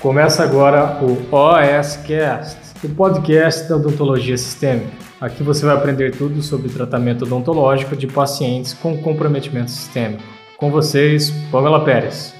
Começa agora o OSCast, o podcast da odontologia sistêmica. Aqui você vai aprender tudo sobre tratamento odontológico de pacientes com comprometimento sistêmico. Com vocês, Pamela Pérez.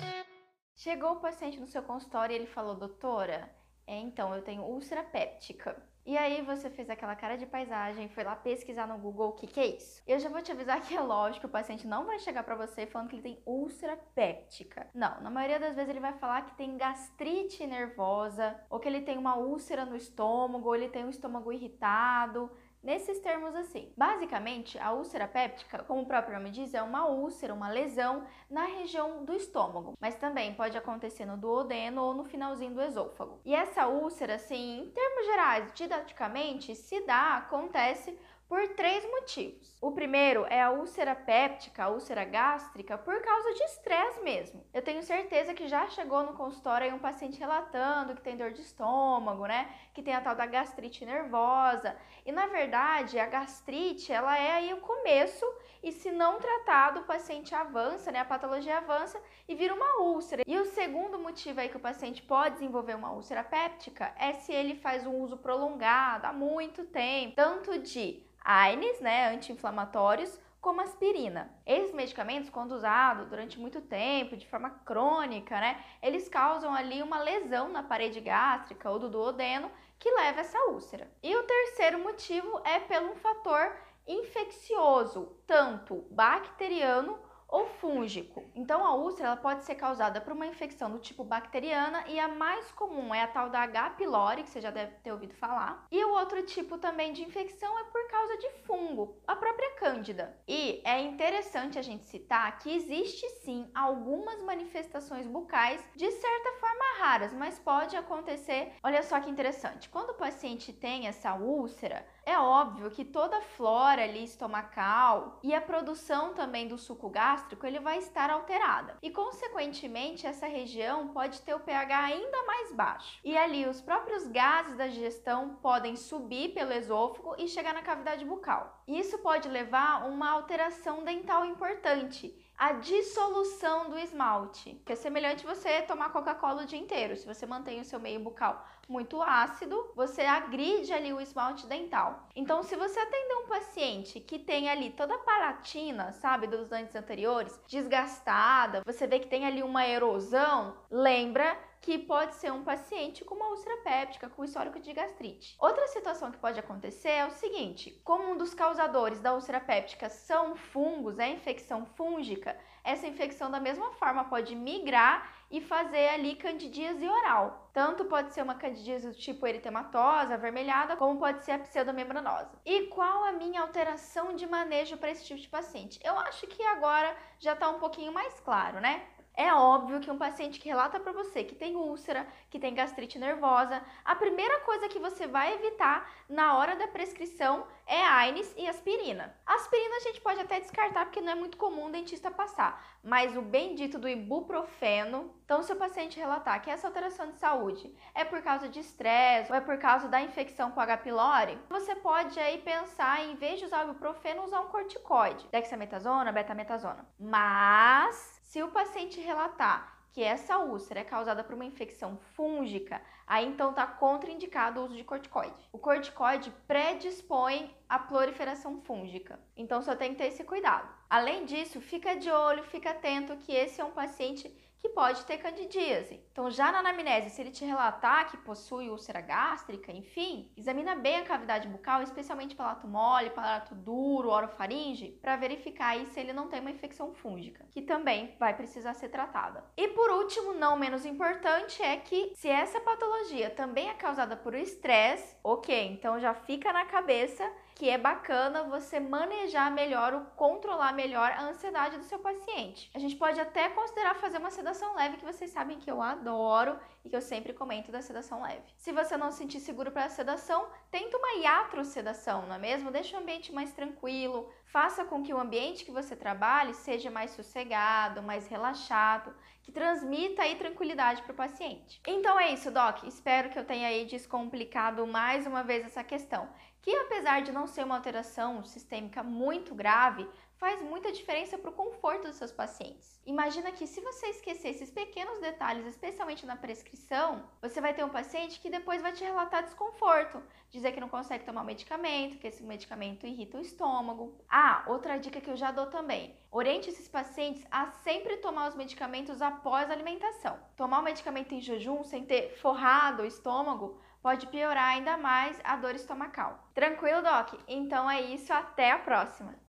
Chegou o paciente no seu consultório e ele falou, doutora, é, então eu tenho úlcera péptica. E aí você fez aquela cara de paisagem, foi lá pesquisar no Google o que, que é isso. Eu já vou te avisar que é lógico, o paciente não vai chegar para você falando que ele tem úlcera péptica. Não, na maioria das vezes ele vai falar que tem gastrite nervosa, ou que ele tem uma úlcera no estômago, ou ele tem um estômago irritado, Nesses termos assim, basicamente a úlcera péptica, como o próprio nome diz, é uma úlcera, uma lesão na região do estômago, mas também pode acontecer no duodeno ou no finalzinho do esôfago. E essa úlcera, assim, em termos gerais, didaticamente, se dá, acontece por três motivos. O primeiro é a úlcera péptica, a úlcera gástrica, por causa de estresse mesmo. Eu tenho certeza que já chegou no consultório aí um paciente relatando que tem dor de estômago, né? Que tem a tal da gastrite nervosa. E na verdade, a gastrite, ela é aí o começo e se não tratado, o paciente avança, né? A patologia avança e vira uma úlcera. E o segundo motivo aí que o paciente pode desenvolver uma úlcera péptica é se ele faz um uso prolongado há muito tempo, tanto de AINES, né, anti-inflamatórios, como aspirina. Esses medicamentos, quando usados durante muito tempo, de forma crônica, né, eles causam ali uma lesão na parede gástrica ou do duodeno que leva essa úlcera. E o terceiro motivo é pelo um fator infeccioso, tanto bacteriano ou fúngico. Então a úlcera pode ser causada por uma infecção do tipo bacteriana e a mais comum é a tal da H. pylori, que você já deve ter ouvido falar. E o outro tipo também de infecção é por causa de fungo, a própria cândida. E é interessante a gente citar que existe sim algumas manifestações bucais de certa forma raras, mas pode acontecer. Olha só que interessante. Quando o paciente tem essa úlcera, é óbvio que toda a flora ali estomacal e a produção também do suco gástrico ele vai estar alterada. E consequentemente essa região pode ter o pH ainda mais baixo. E ali os próprios gases da digestão podem subir pelo esôfago e chegar na cavidade bucal. Isso pode levar a uma alteração dental importante a dissolução do esmalte, que é semelhante você tomar Coca-Cola o dia inteiro. Se você mantém o seu meio bucal muito ácido, você agride ali o esmalte dental. Então, se você atender um paciente que tem ali toda a palatina, sabe, dos dentes anteriores, desgastada, você vê que tem ali uma erosão, lembra que pode ser um paciente com uma úlcera péptica, com histórico de gastrite. Outra situação que pode acontecer é o seguinte: como um dos causadores da úlcera péptica são fungos, é infecção fúngica, essa infecção da mesma forma pode migrar e fazer ali candidíase oral. Tanto pode ser uma candidíase do tipo eritematosa, avermelhada, como pode ser a pseudomembranosa. E qual a minha alteração de manejo para esse tipo de paciente? Eu acho que agora já está um pouquinho mais claro, né? É óbvio que um paciente que relata para você que tem úlcera, que tem gastrite nervosa, a primeira coisa que você vai evitar na hora da prescrição é AINES e aspirina. Aspirina a gente pode até descartar porque não é muito comum o dentista passar, mas o bendito do ibuprofeno. Então, se o paciente relatar que essa alteração de saúde é por causa de estresse ou é por causa da infecção com H. pylori, você pode aí pensar em, em vez de usar o ibuprofeno, usar um corticoide, dexametasona, betametasona. Mas se o paciente relatar que essa úlcera é causada por uma infecção fúngica, aí então está contraindicado o uso de corticoide. O corticoide predispõe à proliferação fúngica, então só tem que ter esse cuidado. Além disso, fica de olho, fica atento que esse é um paciente que pode ter candidíase. Então, já na anamnese, se ele te relatar que possui úlcera gástrica, enfim, examina bem a cavidade bucal, especialmente palato mole, palato duro, orofaringe, para verificar aí se ele não tem uma infecção fúngica, que também vai precisar ser tratada. E por último, não menos importante, é que se essa patologia também é causada por estresse, ok, então já fica na cabeça que é bacana você manejar melhor ou controlar melhor a ansiedade do seu paciente. A gente pode até considerar fazer uma sedação leve, que vocês sabem que eu adoro e que eu sempre comento da sedação leve. Se você não se sentir seguro para a sedação, tenta uma iatrosedação, não é mesmo? Deixa o ambiente mais tranquilo, faça com que o ambiente que você trabalhe seja mais sossegado, mais relaxado, que transmita aí tranquilidade para o paciente. Então é isso, Doc. Espero que eu tenha aí descomplicado mais uma vez essa questão que apesar de não ser uma alteração sistêmica muito grave, faz muita diferença para o conforto dos seus pacientes. Imagina que se você esquecer esses pequenos detalhes, especialmente na prescrição, você vai ter um paciente que depois vai te relatar desconforto, dizer que não consegue tomar o medicamento, que esse medicamento irrita o estômago. Ah, outra dica que eu já dou também: oriente esses pacientes a sempre tomar os medicamentos após a alimentação. Tomar o medicamento em jejum sem ter forrado o estômago pode piorar ainda mais a dor estomacal. Tranquilo, Doc? Então é isso, até a próxima!